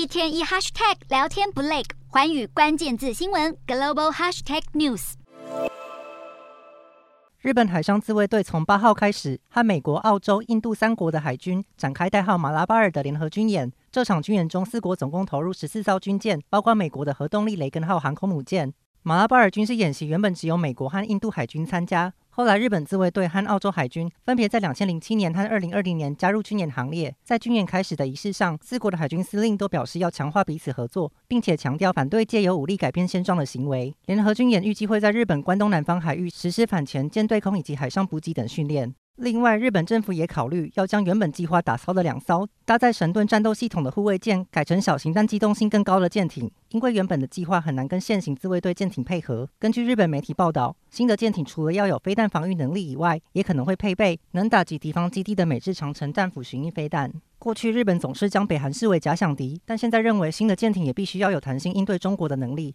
一天一 hashtag 聊天不累，寰宇关键字新闻 global hashtag news。日本海上自卫队从八号开始和美国、澳洲、印度三国的海军展开代号马拉巴尔的联合军演。这场军演中，四国总共投入十四艘军舰，包括美国的核动力雷根号航空母舰。马拉巴尔军事演习原本只有美国和印度海军参加，后来日本自卫队和澳洲海军分别在两千零七年和二零二零年加入军演行列。在军演开始的仪式上，四国的海军司令都表示要强化彼此合作，并且强调反对借由武力改变现状的行为。联合军演预计会在日本关东南方海域实施反潜、舰对空以及海上补给等训练。另外，日本政府也考虑要将原本计划打造的两艘搭载神盾战斗系统的护卫舰改成小型但机动性更高的舰艇，因为原本的计划很难跟现行自卫队舰艇配合。根据日本媒体报道，新的舰艇除了要有飞弹防御能力以外，也可能会配备能打击敌方基地的美制长程战斧巡弋飞弹。过去日本总是将北韩视为假想敌，但现在认为新的舰艇也必须要有弹性应对中国的能力。